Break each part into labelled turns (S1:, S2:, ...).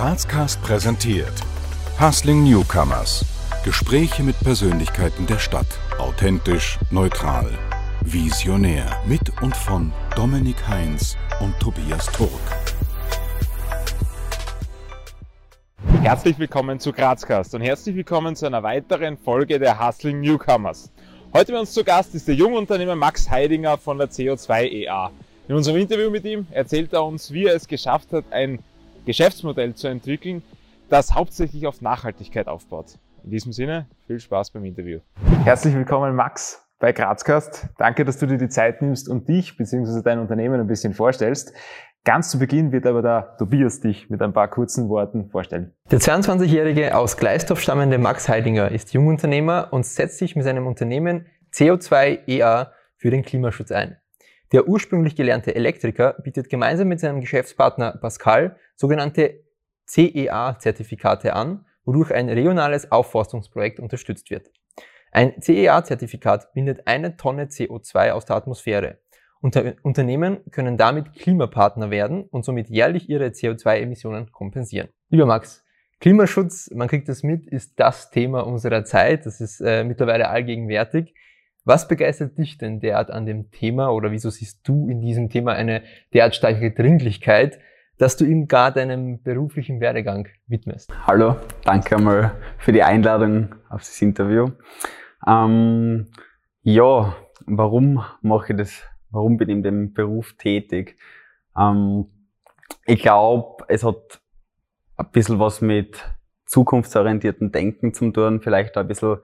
S1: Grazcast präsentiert Hustling Newcomers. Gespräche mit Persönlichkeiten der Stadt. Authentisch, neutral, visionär. Mit und von Dominik Heinz und Tobias Turk.
S2: Herzlich willkommen zu Grazcast und herzlich willkommen zu einer weiteren Folge der Hustling Newcomers. Heute bei uns zu Gast ist der Jungunternehmer Max Heidinger von der CO2 EA. In unserem Interview mit ihm erzählt er uns, wie er es geschafft hat, ein Geschäftsmodell zu entwickeln, das hauptsächlich auf Nachhaltigkeit aufbaut. In diesem Sinne, viel Spaß beim Interview. Herzlich willkommen, Max, bei Grazcast. Danke, dass du dir die Zeit nimmst und dich bzw. dein Unternehmen ein bisschen vorstellst. Ganz zu Beginn wird aber der Tobias dich mit ein paar kurzen Worten vorstellen.
S3: Der 22-jährige aus Gleisdorf stammende Max Heidinger ist Jungunternehmer und setzt sich mit seinem Unternehmen CO2 EA für den Klimaschutz ein. Der ursprünglich gelernte Elektriker bietet gemeinsam mit seinem Geschäftspartner Pascal sogenannte CEA-Zertifikate an, wodurch ein regionales Aufforstungsprojekt unterstützt wird. Ein CEA-Zertifikat bindet eine Tonne CO2 aus der Atmosphäre. Unter Unternehmen können damit Klimapartner werden und somit jährlich ihre CO2-Emissionen kompensieren. Lieber Max, Klimaschutz, man kriegt das mit, ist das Thema unserer Zeit. Das ist äh, mittlerweile allgegenwärtig. Was begeistert dich denn derart an dem Thema oder wieso siehst du in diesem Thema eine derart starke Dringlichkeit, dass du ihm gar deinem beruflichen Werdegang widmest?
S4: Hallo, danke einmal für die Einladung auf das Interview. Ähm, ja, warum mache ich das? Warum bin ich in dem Beruf tätig? Ähm, ich glaube, es hat ein bisschen was mit zukunftsorientierten Denken zu tun, vielleicht ein bisschen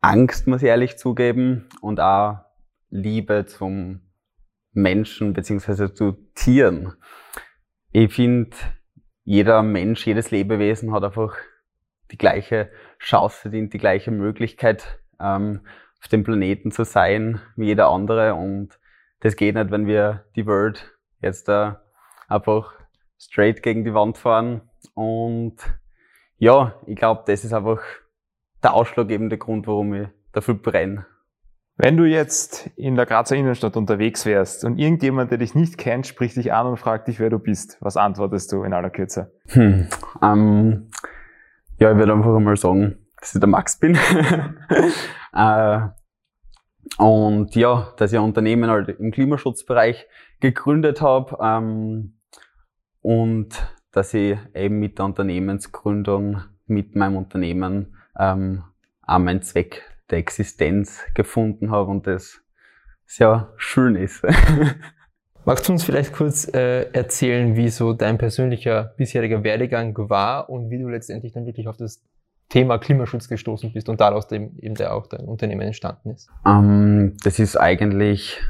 S4: Angst, muss ich ehrlich zugeben, und auch Liebe zum Menschen beziehungsweise zu Tieren. Ich finde, jeder Mensch, jedes Lebewesen hat einfach die gleiche Chance verdient, die gleiche Möglichkeit, ähm, auf dem Planeten zu sein wie jeder andere. Und das geht nicht, wenn wir die Welt jetzt äh, einfach straight gegen die Wand fahren. Und ja, ich glaube, das ist einfach der ausschlaggebende Grund, warum ich dafür brenne.
S2: Wenn du jetzt in der Grazer Innenstadt unterwegs wärst und irgendjemand, der dich nicht kennt, spricht dich an und fragt dich, wer du bist, was antwortest du in aller Kürze?
S4: Hm, ähm, ja, ich würde einfach einmal sagen, dass ich der Max bin. äh, und ja, dass ich ein Unternehmen halt im Klimaschutzbereich gegründet habe ähm, und dass ich eben mit der Unternehmensgründung, mit meinem Unternehmen ähm, auch meinen Zweck der Existenz gefunden habe und das sehr schön ist.
S3: Magst du uns vielleicht kurz äh, erzählen, wie so dein persönlicher bisheriger Werdegang war und wie du letztendlich dann wirklich auf das Thema Klimaschutz gestoßen bist und daraus dem, eben der auch dein Unternehmen entstanden ist?
S4: Ähm, das ist eigentlich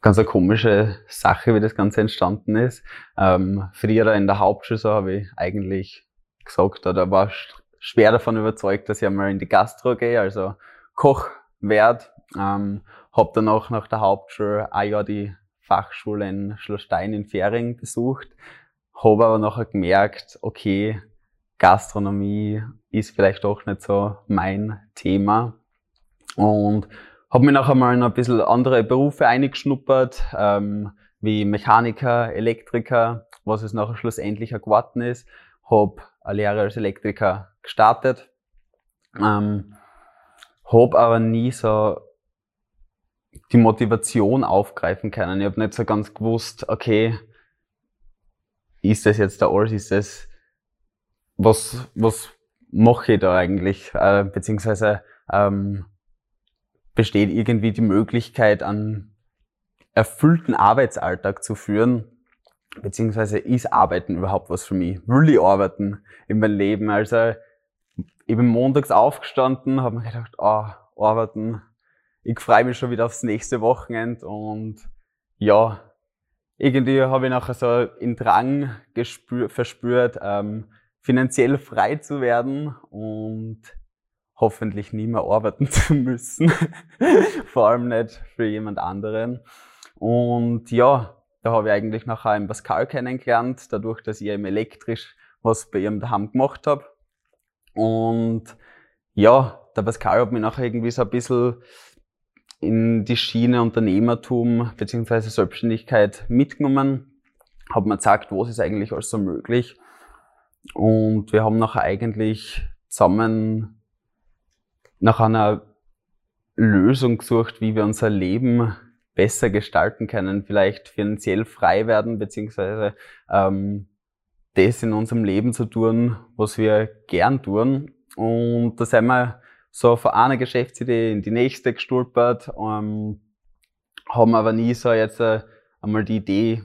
S4: ganz eine komische Sache, wie das Ganze entstanden ist. Ähm, früher in der Hauptschule so habe ich eigentlich gesagt, da war schwer davon überzeugt, dass ich einmal in die Gastro gehe, also Koch werde. Ähm, hab dann auch nach der Hauptschule ein Jahr die Fachschule in Schlossstein in Fähring besucht, habe aber nachher gemerkt, okay, Gastronomie ist vielleicht doch nicht so mein Thema und habe mir nachher mal in ein bisschen andere Berufe eingeschnuppert, ähm, wie Mechaniker, Elektriker, was es nachher schlussendlich geworden ist, habe eine Lehre als Elektriker gestartet. Ähm, habe aber nie so die Motivation aufgreifen können. Ich habe nicht so ganz gewusst, okay, ist das jetzt der alles, ist das, was, was mache ich da eigentlich? Äh, beziehungsweise ähm, besteht irgendwie die Möglichkeit, einen erfüllten Arbeitsalltag zu führen, beziehungsweise ist Arbeiten überhaupt was für mich? Will ich arbeiten in meinem Leben? Also ich bin montags aufgestanden, habe mir gedacht, oh, arbeiten, ich freue mich schon wieder aufs nächste Wochenende und ja, irgendwie habe ich nachher so den Drang gespür, verspürt, ähm, finanziell frei zu werden und hoffentlich nie mehr arbeiten zu müssen. Vor allem nicht für jemand anderen. Und ja, da habe ich eigentlich nachher einen Pascal kennengelernt, dadurch, dass ich eben elektrisch was bei ihrem daheim gemacht habe. Und ja, der Pascal hat mich nachher irgendwie so ein bisschen in die Schiene Unternehmertum beziehungsweise Selbstständigkeit mitgenommen. hat mir gezeigt, was ist eigentlich alles so möglich. Und wir haben nachher eigentlich zusammen nach einer Lösung gesucht, wie wir unser Leben besser gestalten können, vielleicht finanziell frei werden, beziehungsweise ähm, das in unserem Leben zu tun, was wir gern tun. Und da sind wir so von einer Geschäftsidee in die nächste gestolpert, ähm, haben aber nie so jetzt äh, einmal die Idee,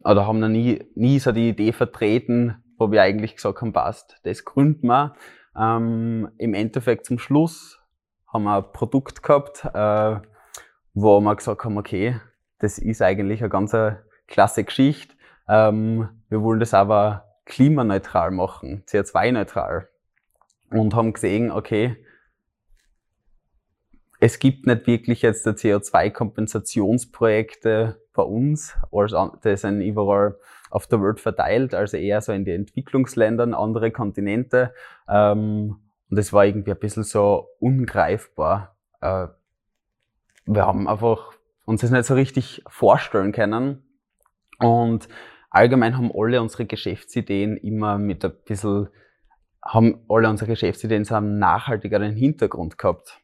S4: oder haben noch nie, nie so die Idee vertreten, wo wir eigentlich gesagt haben, passt, das gründen wir. Ähm, Im Endeffekt zum Schluss haben wir ein Produkt gehabt, äh, wo wir gesagt haben, okay, das ist eigentlich eine ganz klasse Geschichte. Ähm, wir wollen das aber klimaneutral machen, CO2-neutral. Und haben gesehen, okay, es gibt nicht wirklich jetzt CO2-Kompensationsprojekte bei uns, das sind überall auf der Welt verteilt, also eher so in die Entwicklungsländern, andere Kontinente. Ähm, und es war irgendwie ein bisschen so ungreifbar. Äh, wir haben einfach uns das nicht so richtig vorstellen können. Und allgemein haben alle unsere Geschäftsideen immer mit ein bisschen, haben alle unsere Geschäftsideen so einen nachhaltigeren Hintergrund gehabt.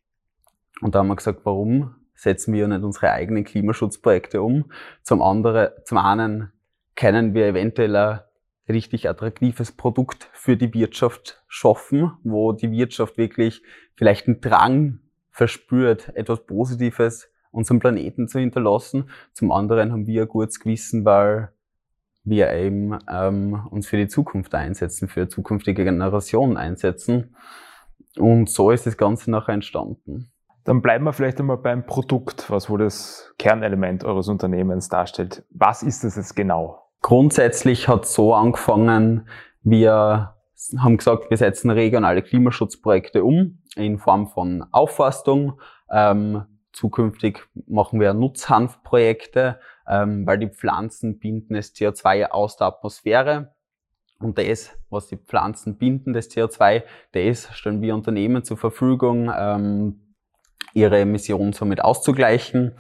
S4: Und da haben wir gesagt, warum setzen wir nicht unsere eigenen Klimaschutzprojekte um? Zum anderen, zum einen können wir eventuell ein richtig attraktives Produkt für die Wirtschaft schaffen, wo die Wirtschaft wirklich vielleicht einen Drang verspürt, etwas Positives unserem Planeten zu hinterlassen. Zum anderen haben wir ein gutes Gewissen, weil wir eben ähm, uns für die Zukunft einsetzen, für zukünftige Generationen einsetzen. Und so ist das Ganze nachher entstanden.
S2: Dann bleiben wir vielleicht einmal beim Produkt, was wohl das Kernelement eures Unternehmens darstellt. Was ist das jetzt genau?
S4: Grundsätzlich hat es so angefangen, wir haben gesagt, wir setzen regionale Klimaschutzprojekte um in Form von Aufforstung. Ähm, zukünftig machen wir Nutzhanfprojekte, ähm, weil die Pflanzen binden das CO2 aus der Atmosphäre. Und das, was die Pflanzen binden, das CO2, das stellen wir Unternehmen zur Verfügung, ähm, ihre Emissionen somit auszugleichen.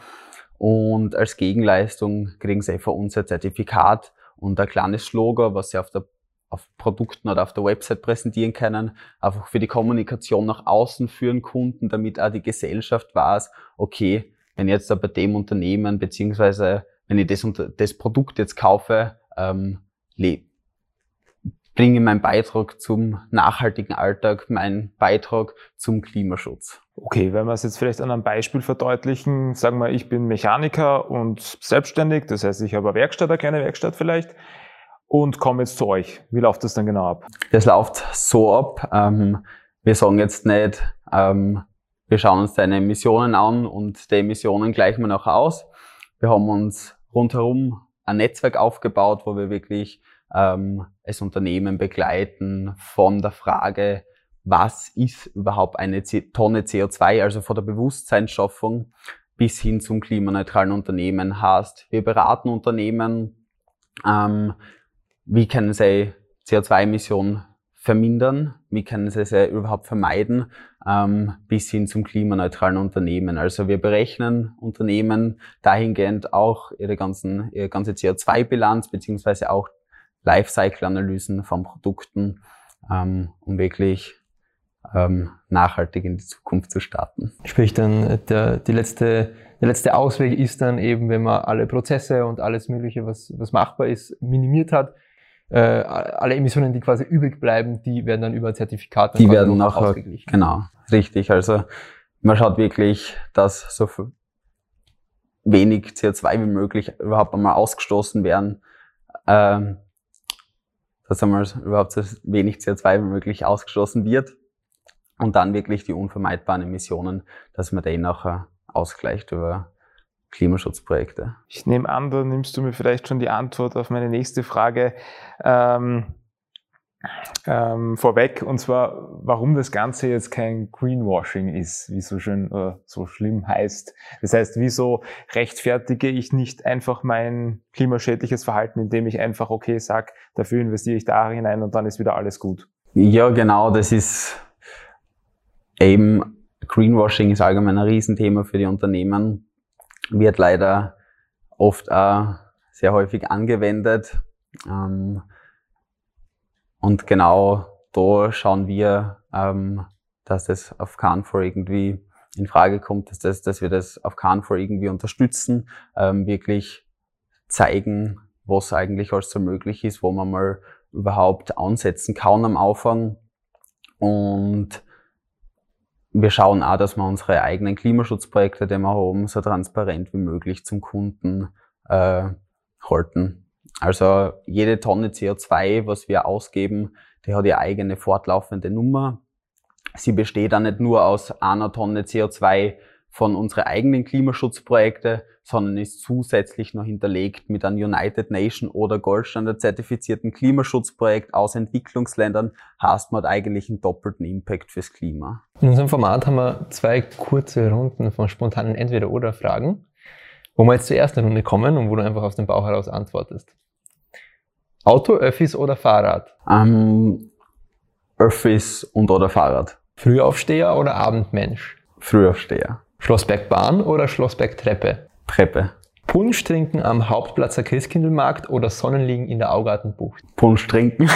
S4: Und als Gegenleistung kriegen sie von uns ein Zertifikat und ein kleines Slogan, was sie auf der auf Produkten oder auf der Website präsentieren können, einfach für die Kommunikation nach außen führen Kunden, damit auch die Gesellschaft weiß, okay, wenn jetzt da bei dem Unternehmen, beziehungsweise wenn ich das, das Produkt jetzt kaufe, ähm, bringe meinen Beitrag zum nachhaltigen Alltag, meinen Beitrag zum Klimaschutz.
S2: Okay, wenn wir es jetzt vielleicht an einem Beispiel verdeutlichen, sagen wir, ich bin Mechaniker und selbstständig, das heißt, ich habe eine Werkstatt, eine kleine Werkstatt vielleicht und komme jetzt zu euch. Wie läuft das dann genau ab?
S4: Das läuft so ab. Ähm, wir sagen jetzt nicht, ähm, wir schauen uns deine Emissionen an und die Emissionen gleichen wir noch aus. Wir haben uns rundherum ein Netzwerk aufgebaut, wo wir wirklich ähm, als Unternehmen begleiten von der Frage, was ist überhaupt eine Tonne CO2, also von der Bewusstseinsschaffung bis hin zum klimaneutralen Unternehmen hast. Wir beraten Unternehmen, ähm, wie können sie CO2-Emissionen vermindern, wie können sie sie überhaupt vermeiden, ähm, bis hin zum klimaneutralen Unternehmen. Also wir berechnen Unternehmen dahingehend auch ihre, ganzen, ihre ganze CO2-Bilanz beziehungsweise auch Lifecycle-Analysen von Produkten, ähm, um wirklich ähm, nachhaltig in die Zukunft zu starten.
S3: Sprich dann, äh, der, die letzte, der letzte Ausweg ist dann eben, wenn man alle Prozesse und alles Mögliche, was, was machbar ist, minimiert hat, äh, alle Emissionen, die quasi übrig bleiben, die werden dann über Zertifikate
S4: die werden nachher, ausgeglichen. Genau, richtig. Also man schaut wirklich, dass so wenig CO2 wie möglich überhaupt einmal ausgestoßen werden. Ähm, dass einmal überhaupt so wenig CO2 wie möglich ausgestoßen wird und dann wirklich die unvermeidbaren Emissionen, dass man den nachher ausgleicht über Klimaschutzprojekte.
S2: Ich nehme an, da nimmst du mir vielleicht schon die Antwort auf meine nächste Frage ähm, ähm, vorweg, und zwar, warum das Ganze jetzt kein Greenwashing ist, wie so schön äh, so schlimm heißt. Das heißt, wieso rechtfertige ich nicht einfach mein klimaschädliches Verhalten, indem ich einfach, okay, sag, dafür investiere ich da hinein und dann ist wieder alles gut?
S4: Ja, genau, das ist eben Greenwashing ist allgemein ein Riesenthema für die Unternehmen, wird leider oft auch sehr häufig angewendet. Ähm, und genau da schauen wir, ähm, dass das auf Fall irgendwie in Frage kommt, dass, das, dass wir das auf Fall irgendwie unterstützen, ähm, wirklich zeigen, was eigentlich alles so möglich ist, wo man mal überhaupt ansetzen kann am Anfang. Und wir schauen auch, dass wir unsere eigenen Klimaschutzprojekte, die wir haben, so transparent wie möglich zum Kunden äh, halten. Also jede Tonne CO2, was wir ausgeben, die hat ihre eigene fortlaufende Nummer. Sie besteht auch nicht nur aus einer Tonne CO2 von unseren eigenen Klimaschutzprojekten, sondern ist zusätzlich noch hinterlegt mit einem United Nation oder Goldstandard zertifizierten Klimaschutzprojekt aus Entwicklungsländern, heißt man eigentlich einen doppelten Impact fürs Klima.
S3: In unserem Format haben wir zwei kurze Runden von spontanen Entweder-Oder-Fragen, wo wir jetzt zur ersten Runde kommen und wo du einfach aus dem Bauch heraus antwortest. Auto, Öffis oder Fahrrad?
S4: Ähm, Öffis und oder Fahrrad.
S3: Frühaufsteher oder Abendmensch?
S4: Frühaufsteher.
S3: Schlossbergbahn oder Schlossbergtreppe?
S4: Treppe.
S3: Punsch trinken am Hauptplatzer Christkindlmarkt oder Sonnenliegen in der Augartenbucht?
S4: Punsch trinken.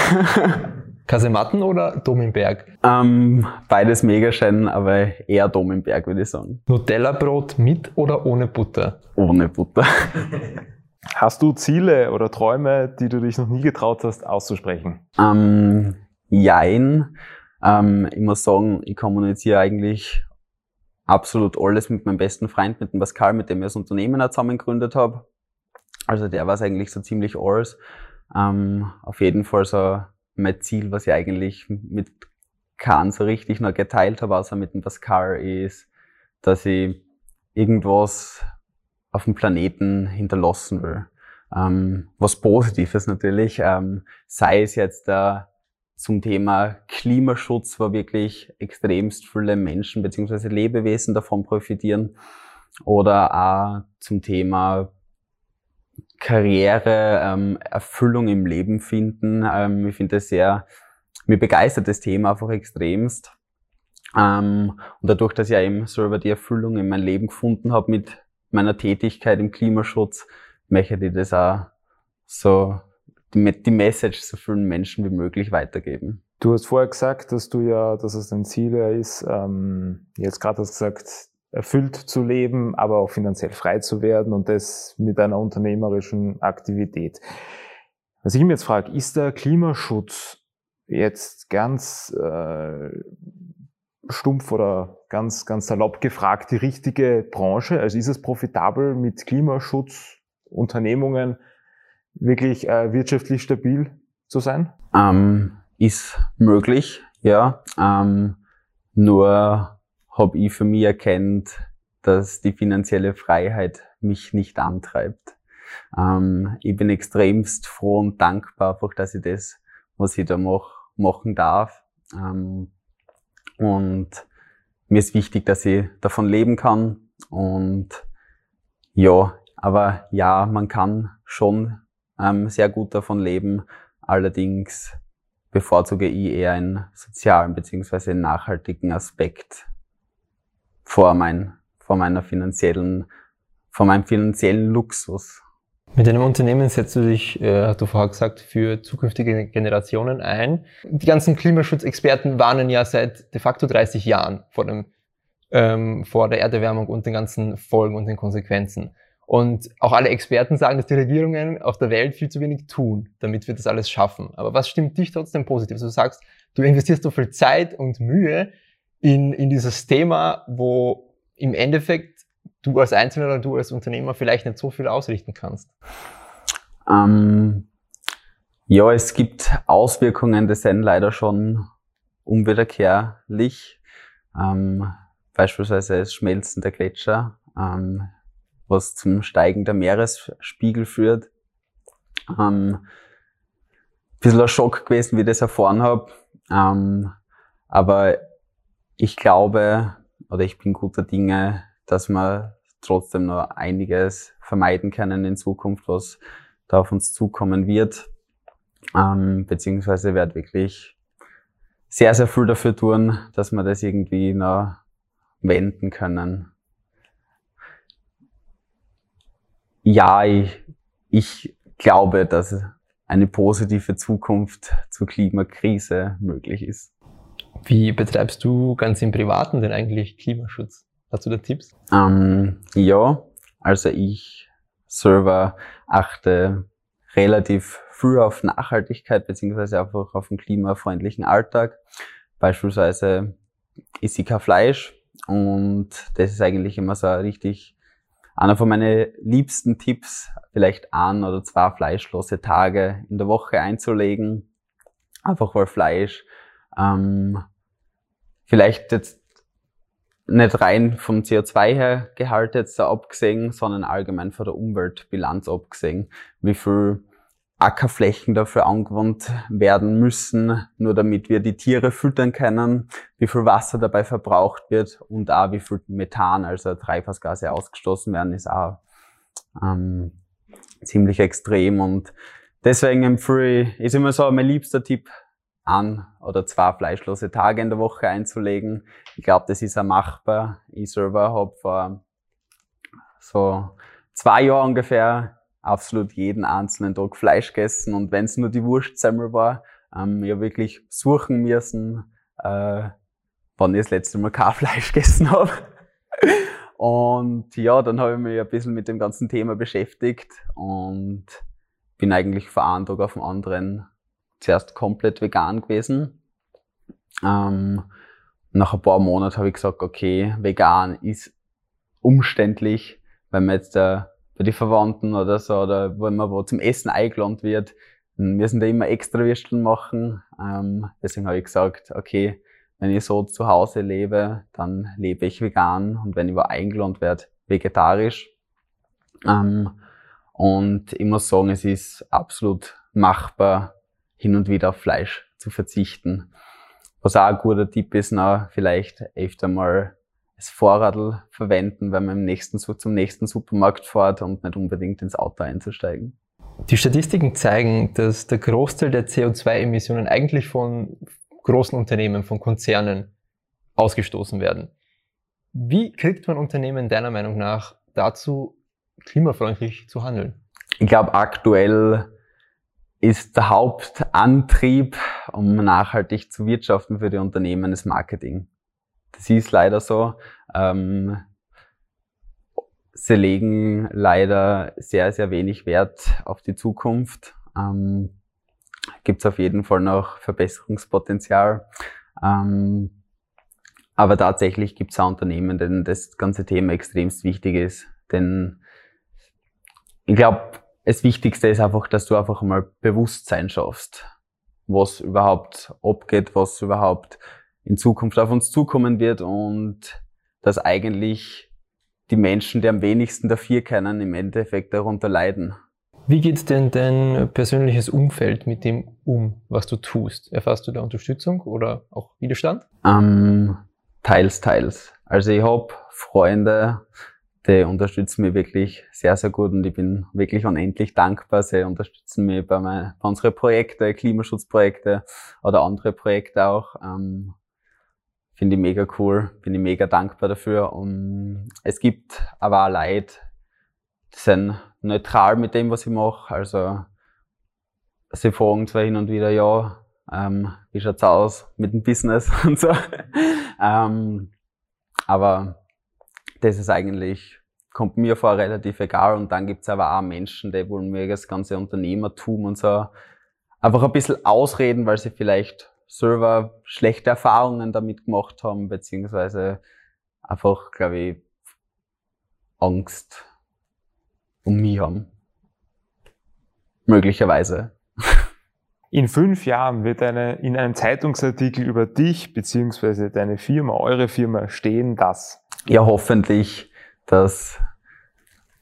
S3: Kasematten oder Dom im Berg?
S4: ähm, beides mega schön, aber eher Dom im Berg, würde ich sagen.
S3: Nutella-Brot mit oder ohne Butter?
S4: Ohne Butter.
S2: Hast du Ziele oder Träume, die du dich noch nie getraut hast auszusprechen?
S4: Ähm, jein. Ähm, ich muss sagen, ich kommuniziere eigentlich absolut alles mit meinem besten Freund, mit dem Pascal, mit dem ich das Unternehmen auch zusammen gegründet habe. Also der war es eigentlich so ziemlich alles. Ähm, auf jeden Fall so mein Ziel, was ich eigentlich mit Kahn so richtig noch geteilt habe, außer mit dem Pascal, ist, dass ich irgendwas auf dem Planeten hinterlassen will. Ähm, was Positives natürlich, ähm, sei es jetzt äh, zum Thema Klimaschutz, wo wirklich extremst viele Menschen beziehungsweise Lebewesen davon profitieren, oder auch zum Thema Karriere, ähm, Erfüllung im Leben finden. Ähm, ich finde das sehr, mir begeistert das Thema einfach extremst. Ähm, und dadurch, dass ich ja eben selber die Erfüllung in mein Leben gefunden habe mit meiner Tätigkeit im Klimaschutz, möchte ich das auch so, die, Message so vielen Menschen wie möglich weitergeben.
S2: Du hast vorher gesagt, dass du ja, dass es dein Ziel ist, ähm, jetzt gerade hast du gesagt, erfüllt zu leben, aber auch finanziell frei zu werden und das mit einer unternehmerischen Aktivität. Was ich mir jetzt frage, ist der Klimaschutz jetzt ganz äh, stumpf oder ganz, ganz salopp gefragt die richtige Branche? Also ist es profitabel mit Klimaschutzunternehmungen wirklich äh, wirtschaftlich stabil zu sein?
S4: Ähm, ist möglich, ja. Ähm, nur habe ich für mich erkennt, dass die finanzielle Freiheit mich nicht antreibt. Ähm, ich bin extremst froh und dankbar, einfach, dass ich das, was ich da mache, machen darf. Ähm, und mir ist wichtig, dass ich davon leben kann. Und ja, aber ja, man kann schon ähm, sehr gut davon leben. Allerdings bevorzuge ich eher einen sozialen einen nachhaltigen Aspekt vor, mein, vor meiner finanziellen, vor meinem finanziellen Luxus.
S3: Mit deinem Unternehmen setzt du dich, äh, hast du vorher gesagt, für zukünftige Generationen ein. Die ganzen Klimaschutzexperten warnen ja seit de facto 30 Jahren vor, dem, ähm, vor der Erderwärmung und den ganzen Folgen und den Konsequenzen. Und auch alle Experten sagen, dass die Regierungen auf der Welt viel zu wenig tun, damit wir das alles schaffen. Aber was stimmt dich trotzdem positiv? Also du sagst, du investierst so viel Zeit und Mühe in, in dieses Thema, wo im Endeffekt du als Einzelner oder du als Unternehmer vielleicht nicht so viel ausrichten kannst.
S4: Ähm, ja, es gibt Auswirkungen, die sind leider schon unwiederkehrlich. Ähm, beispielsweise das Schmelzen der Gletscher. Ähm, was zum Steigen der Meeresspiegel führt. Ähm, bisschen ein Schock gewesen, wie ich das erfahren habe. Ähm, aber ich glaube, oder ich bin guter Dinge, dass wir trotzdem noch einiges vermeiden können in Zukunft, was da auf uns zukommen wird. Ähm, beziehungsweise werde wirklich sehr, sehr viel dafür tun, dass wir das irgendwie noch wenden können. Ja, ich, ich glaube, dass eine positive Zukunft zur Klimakrise möglich ist.
S3: Wie betreibst du ganz im Privaten denn eigentlich Klimaschutz? Hast du da Tipps?
S4: Ähm, ja, also ich selber achte relativ früh auf Nachhaltigkeit beziehungsweise einfach auf einen klimafreundlichen Alltag. Beispielsweise esse ich kein Fleisch und das ist eigentlich immer so richtig einer von meinen liebsten Tipps, vielleicht ein oder zwei fleischlose Tage in der Woche einzulegen. Einfach weil Fleisch ähm, vielleicht jetzt nicht rein vom CO2 her Gehalt jetzt da abgesehen, sondern allgemein von der Umweltbilanz abgesehen, wie viel Ackerflächen dafür angewandt werden müssen, nur damit wir die Tiere füttern können, wie viel Wasser dabei verbraucht wird und auch wie viel Methan, also Treibhausgase ausgestoßen werden, ist auch ähm, ziemlich extrem und deswegen empfehle ich, ist immer so mein liebster Tipp, an oder zwei fleischlose Tage in der Woche einzulegen. Ich glaube, das ist auch machbar. Ich selber habe vor so zwei Jahren ungefähr absolut jeden einzelnen Tag Fleisch gegessen und wenn es nur die Wurstsemmel war, ähm, ich habe wirklich suchen müssen, äh, wann ich das letzte Mal kein Fleisch gegessen habe. und ja, dann habe ich mich ein bisschen mit dem ganzen Thema beschäftigt und bin eigentlich von einem Tag auf den anderen zuerst komplett vegan gewesen. Ähm, nach ein paar Monaten habe ich gesagt, okay, vegan ist umständlich, wenn man jetzt äh, bei den Verwandten oder so, oder wenn man wo zum Essen eingeladen wird, müssen da immer extra Würsteln machen. Ähm, deswegen habe ich gesagt, okay, wenn ich so zu Hause lebe, dann lebe ich vegan und wenn ich wo eingeladen werde, vegetarisch. Ähm, und ich muss sagen, es ist absolut machbar, hin und wieder auf Fleisch zu verzichten. Was auch ein guter Tipp ist, noch vielleicht öfter mal das Vorradl verwenden, wenn man im nächsten, zum nächsten Supermarkt fährt und nicht unbedingt ins Auto einzusteigen.
S3: Die Statistiken zeigen, dass der Großteil der CO2-Emissionen eigentlich von großen Unternehmen, von Konzernen ausgestoßen werden. Wie kriegt man Unternehmen deiner Meinung nach dazu, klimafreundlich zu handeln?
S4: Ich glaube, aktuell ist der Hauptantrieb, um nachhaltig zu wirtschaften für die Unternehmen, das Marketing. Das ist leider so. Ähm, sie legen leider sehr, sehr wenig Wert auf die Zukunft. Ähm, Gibt es auf jeden Fall noch Verbesserungspotenzial. Ähm, aber tatsächlich gibt es auch Unternehmen, denen das ganze Thema extremst wichtig ist. Denn ich glaube, das Wichtigste ist einfach, dass du einfach mal Bewusstsein schaffst, was überhaupt abgeht, was überhaupt in Zukunft auf uns zukommen wird und dass eigentlich die Menschen, die am wenigsten dafür kennen, im Endeffekt darunter leiden.
S3: Wie geht denn dein persönliches Umfeld mit dem um, was du tust? Erfährst du da Unterstützung oder auch Widerstand?
S4: Ähm, teils, teils. Also ich habe Freunde, die unterstützen mich wirklich sehr, sehr gut und ich bin wirklich unendlich dankbar. Sie unterstützen mich bei, mein, bei unseren Projekten, Klimaschutzprojekte oder andere Projekte auch. Ähm, Finde ich mega cool, bin ich mega dankbar dafür. Und es gibt aber auch Leute, die sind neutral mit dem, was ich mache. Also sie fragen zwar hin und wieder, ja, ähm, wie schaut's aus mit dem Business und so. ähm, aber das ist eigentlich, kommt mir vor, relativ egal. Und dann gibt's aber auch Menschen, die wollen mir das ganze Unternehmertum und so einfach ein bisschen ausreden, weil sie vielleicht selber schlechte Erfahrungen damit gemacht haben, beziehungsweise einfach, glaube ich, Angst um mich haben. Möglicherweise.
S2: In fünf Jahren wird eine, in einem Zeitungsartikel über dich beziehungsweise deine Firma, eure Firma stehen, dass
S4: ja, hoffentlich, dass,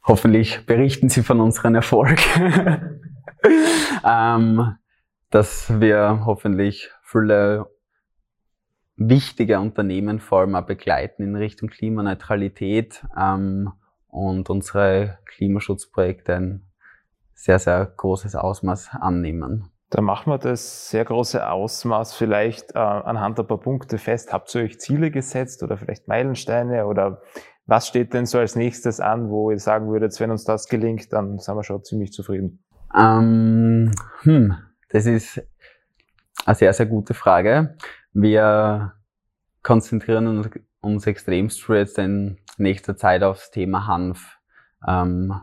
S4: hoffentlich berichten Sie von unseren Erfolg. ähm, dass wir hoffentlich viele wichtige Unternehmen vor allem auch begleiten in Richtung Klimaneutralität ähm, und unsere Klimaschutzprojekte ein sehr, sehr großes Ausmaß annehmen.
S2: Da machen wir das sehr große Ausmaß vielleicht äh, anhand ein paar Punkte fest. Habt ihr euch Ziele gesetzt oder vielleicht Meilensteine oder Was steht denn so als nächstes an, wo ihr sagen würdet, wenn uns das gelingt, dann sind wir schon ziemlich zufrieden?
S4: Ähm, hm, das ist eine sehr, sehr gute Frage. Wir konzentrieren uns extremst jetzt in nächster Zeit aufs Thema Hanf. Ähm,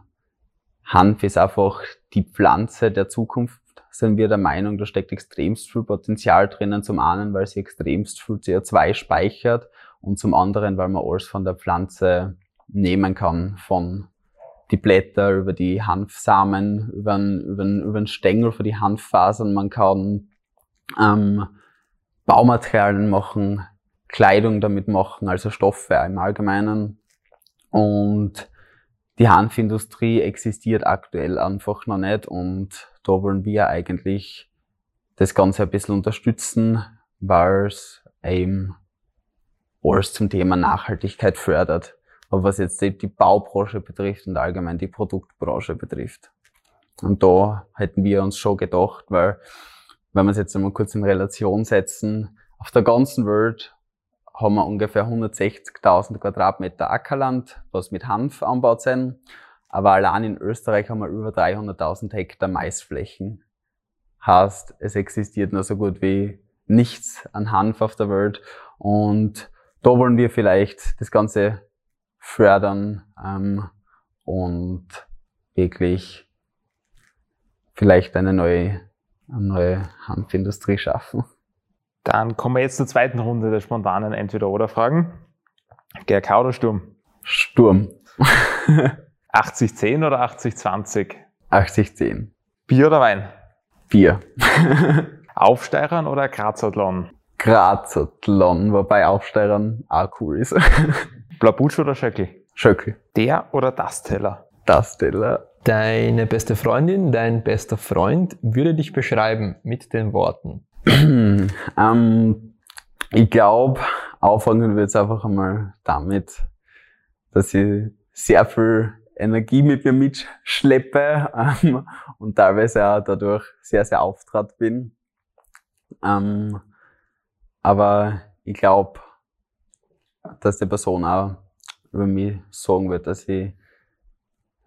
S4: Hanf ist einfach die Pflanze der Zukunft, sind wir der Meinung, da steckt extremst viel Potenzial drinnen. Zum einen, weil sie extremst viel CO2 speichert und zum anderen, weil man alles von der Pflanze nehmen kann, von die Blätter über die Hanfsamen, über den, über über den Stängel für die Hanffasern. Man kann ähm, Baumaterialien machen, Kleidung damit machen, also Stoffe im Allgemeinen. Und die Hanfindustrie existiert aktuell einfach noch nicht und da wollen wir eigentlich das Ganze ein bisschen unterstützen, weil es eben alles zum Thema Nachhaltigkeit fördert. Aber was jetzt die Baubranche betrifft und allgemein die Produktbranche betrifft. Und da hätten wir uns schon gedacht, weil, wenn wir es jetzt einmal kurz in Relation setzen, auf der ganzen Welt haben wir ungefähr 160.000 Quadratmeter Ackerland, was mit Hanf anbaut sind. Aber allein in Österreich haben wir über 300.000 Hektar Maisflächen. Heißt, es existiert nur so gut wie nichts an Hanf auf der Welt. Und da wollen wir vielleicht das Ganze fördern ähm, und wirklich vielleicht eine neue, eine neue Hanfindustrie schaffen.
S2: Dann kommen wir jetzt zur zweiten Runde der spontanen Entweder-Oder-Fragen. GRK oder Sturm?
S4: Sturm.
S2: 80-10 oder 80-20?
S4: 80-10.
S2: Bier oder Wein?
S4: Bier.
S2: Aufsteirern oder Grazathlon?
S4: Grazathlon, wobei Aufsteirern auch cool ist.
S2: Blabutsch oder Schöckel?
S4: Schöckel.
S2: Der oder das Teller?
S4: Das Teller.
S3: Deine beste Freundin, dein bester Freund würde dich beschreiben mit den Worten.
S4: ähm, ich glaube, auffangen wir jetzt einfach einmal damit, dass ich sehr viel Energie mit mir mitschleppe ähm, und teilweise auch dadurch sehr, sehr auftrat bin. Ähm, aber ich glaube, dass die Person auch über mich sagen wird, dass ich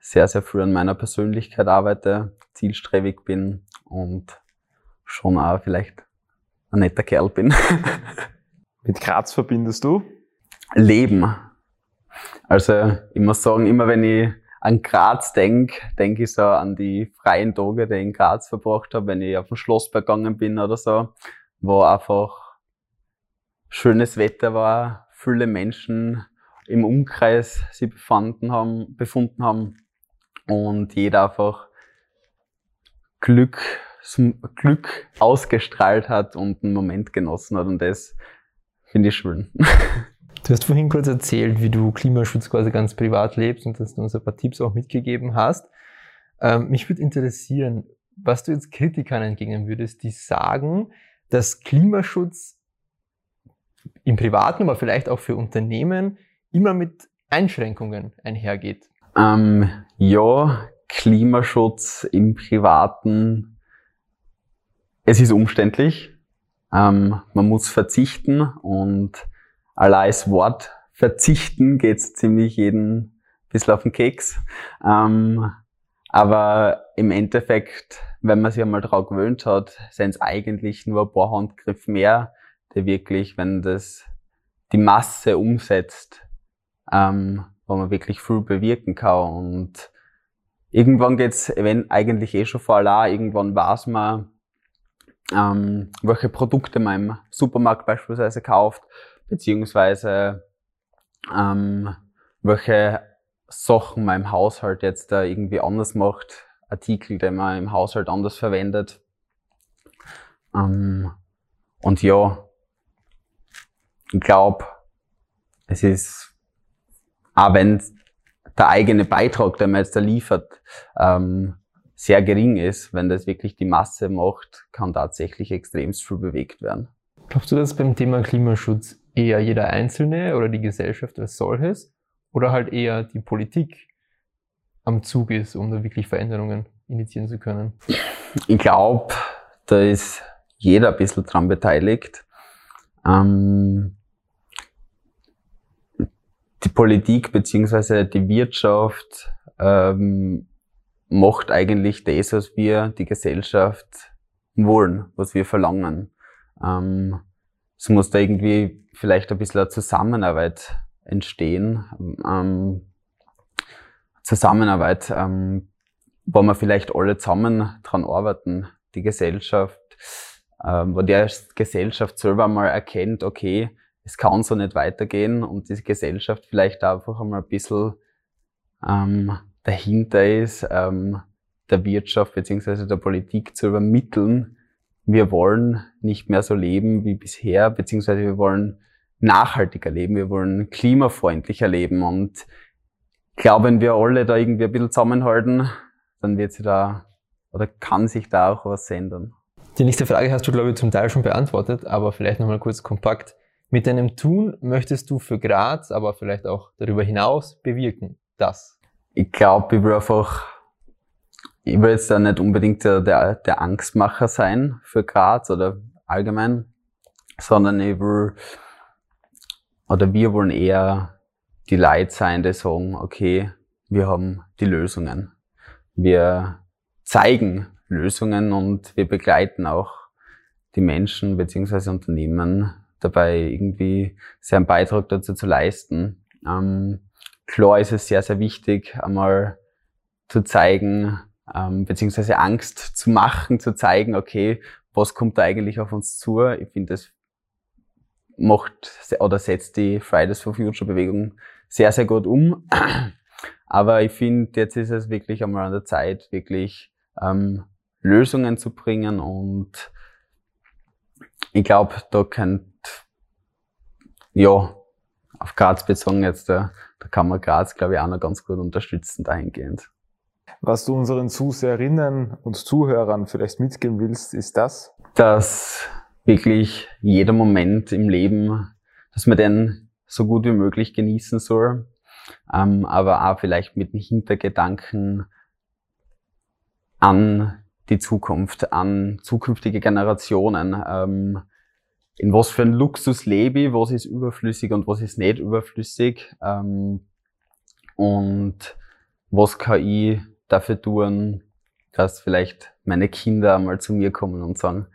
S4: sehr, sehr früh an meiner Persönlichkeit arbeite, zielstrebig bin und schon auch vielleicht ein netter Kerl bin.
S2: Mit Graz verbindest du?
S4: Leben. Also ich muss sagen, immer wenn ich an Graz denke, denke ich so an die freien Tage, die ich in Graz verbracht habe, wenn ich auf dem Schloss begangen bin oder so, wo einfach schönes Wetter war, viele Menschen im Umkreis sich befanden haben, befunden haben und jeder einfach Glück Glück ausgestrahlt hat und einen Moment genossen hat und das finde ich schön.
S3: Du hast vorhin kurz erzählt, wie du Klimaschutz quasi ganz privat lebst und dass du uns ein paar Tipps auch mitgegeben hast. Ähm, mich würde interessieren, was du jetzt Kritikern entgegnen würdest, die sagen, dass Klimaschutz im Privaten, aber vielleicht auch für Unternehmen immer mit Einschränkungen einhergeht.
S4: Ähm, ja, Klimaschutz im Privaten es ist umständlich. Ähm, man muss verzichten und allein das Wort verzichten geht ziemlich jeden bisschen auf den Keks. Ähm, aber im Endeffekt, wenn man sich einmal drauf gewöhnt hat, sind es eigentlich nur ein paar Handgriffe mehr, die wirklich, wenn das die Masse umsetzt, ähm, wo man wirklich viel bewirken kann. Und irgendwann geht's wenn eigentlich eh schon vor allein, irgendwann weiß man, ähm, welche Produkte man im Supermarkt beispielsweise kauft, beziehungsweise ähm, welche Sachen man im Haushalt jetzt da irgendwie anders macht, Artikel, die man im Haushalt anders verwendet. Ähm, und ja, ich glaube, es ist, auch wenn der eigene Beitrag, den man jetzt da liefert, ähm, sehr gering ist, wenn das wirklich die Masse macht, kann tatsächlich extremst viel bewegt werden.
S3: Glaubst du, dass beim Thema Klimaschutz eher jeder Einzelne oder die Gesellschaft als solches oder halt eher die Politik am Zug ist, um da wirklich Veränderungen initiieren zu können?
S4: Ich glaube, da ist jeder ein bisschen dran beteiligt. Ähm, die Politik beziehungsweise die Wirtschaft ähm, macht eigentlich das, was wir die Gesellschaft wollen, was wir verlangen. Ähm, es muss da irgendwie vielleicht ein bisschen eine Zusammenarbeit entstehen. Ähm, Zusammenarbeit, ähm, wo wir vielleicht alle zusammen dran arbeiten, die Gesellschaft, ähm, wo die Gesellschaft selber mal erkennt, okay, es kann so nicht weitergehen und die Gesellschaft vielleicht einfach einmal ein bisschen ähm, dahinter ist, ähm, der Wirtschaft beziehungsweise der Politik zu übermitteln, wir wollen nicht mehr so leben wie bisher, beziehungsweise wir wollen nachhaltiger leben, wir wollen klimafreundlicher leben und ich glaube, wenn wir alle da irgendwie ein bisschen zusammenhalten, dann wird sich da oder kann sich da auch was ändern.
S3: Die nächste Frage hast du, glaube ich, zum Teil schon beantwortet, aber vielleicht nochmal kurz kompakt. Mit deinem Tun möchtest du für Graz, aber vielleicht auch darüber hinaus bewirken, das?
S4: Ich glaube, ich will einfach, ich will jetzt da nicht unbedingt der, der, der Angstmacher sein für Graz oder allgemein, sondern ich will, oder wir wollen eher die Leute sein, die sagen, okay, wir haben die Lösungen. Wir zeigen Lösungen und wir begleiten auch die Menschen beziehungsweise Unternehmen dabei irgendwie seinen Beitrag dazu zu leisten. Ähm, klar ist es sehr, sehr wichtig, einmal zu zeigen, ähm, beziehungsweise Angst zu machen, zu zeigen, okay, was kommt da eigentlich auf uns zu? Ich finde, das macht oder setzt die Fridays for Future Bewegung sehr, sehr gut um. Aber ich finde, jetzt ist es wirklich einmal an der Zeit, wirklich ähm, Lösungen zu bringen und ich glaube, da könnt ja, auf Graz bezogen jetzt, da, da kann man Graz, glaube ich, auch noch ganz gut unterstützen dahingehend.
S2: Was du unseren Zuseherinnen und Zuhörern vielleicht mitgeben willst, ist das?
S4: Dass wirklich jeder Moment im Leben, dass man den so gut wie möglich genießen soll, ähm, aber auch vielleicht mit dem Hintergedanken an die Zukunft, an zukünftige Generationen. Ähm, in was für ein Luxus lebe ich, was ist überflüssig und was ist nicht überflüssig ähm, und was kann ich dafür tun, dass vielleicht meine Kinder einmal zu mir kommen und sagen,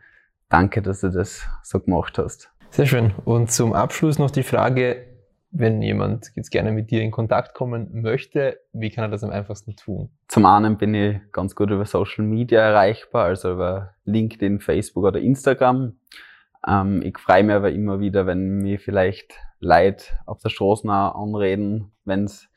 S4: danke, dass du das so gemacht hast.
S3: Sehr schön. Und zum Abschluss noch die Frage, wenn jemand jetzt gerne mit dir in Kontakt kommen möchte, wie kann er das am einfachsten tun?
S4: Zum einen bin ich ganz gut über Social Media erreichbar, also über LinkedIn, Facebook oder Instagram. Ähm, ich freue mich aber immer wieder, wenn mir vielleicht Leute auf der Straße anreden, wenn's,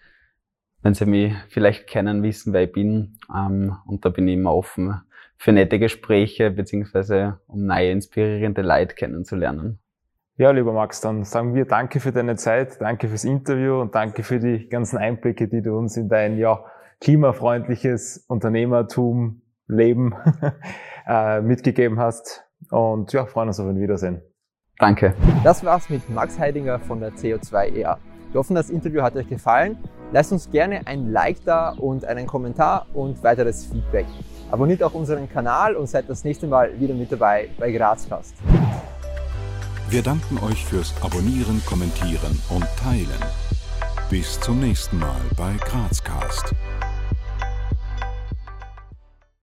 S4: wenn sie mich vielleicht kennen, wissen, wer ich bin. Ähm, und da bin ich immer offen für nette Gespräche, beziehungsweise um neue, inspirierende Leute kennenzulernen.
S2: Ja, lieber Max, dann sagen wir danke für deine Zeit, danke fürs Interview und danke für die ganzen Einblicke, die du uns in dein ja, klimafreundliches Unternehmertum, Leben äh, mitgegeben hast. Und ja, freuen uns auf ein Wiedersehen.
S4: Danke.
S3: Das war's mit Max Heidinger von der CO2 EA. Wir hoffen, das Interview hat euch gefallen. Lasst uns gerne ein Like da und einen Kommentar und weiteres Feedback. Abonniert auch unseren Kanal und seid das nächste Mal wieder mit dabei bei Grazcast.
S1: Wir danken euch fürs Abonnieren, Kommentieren und Teilen. Bis zum nächsten Mal bei Grazcast.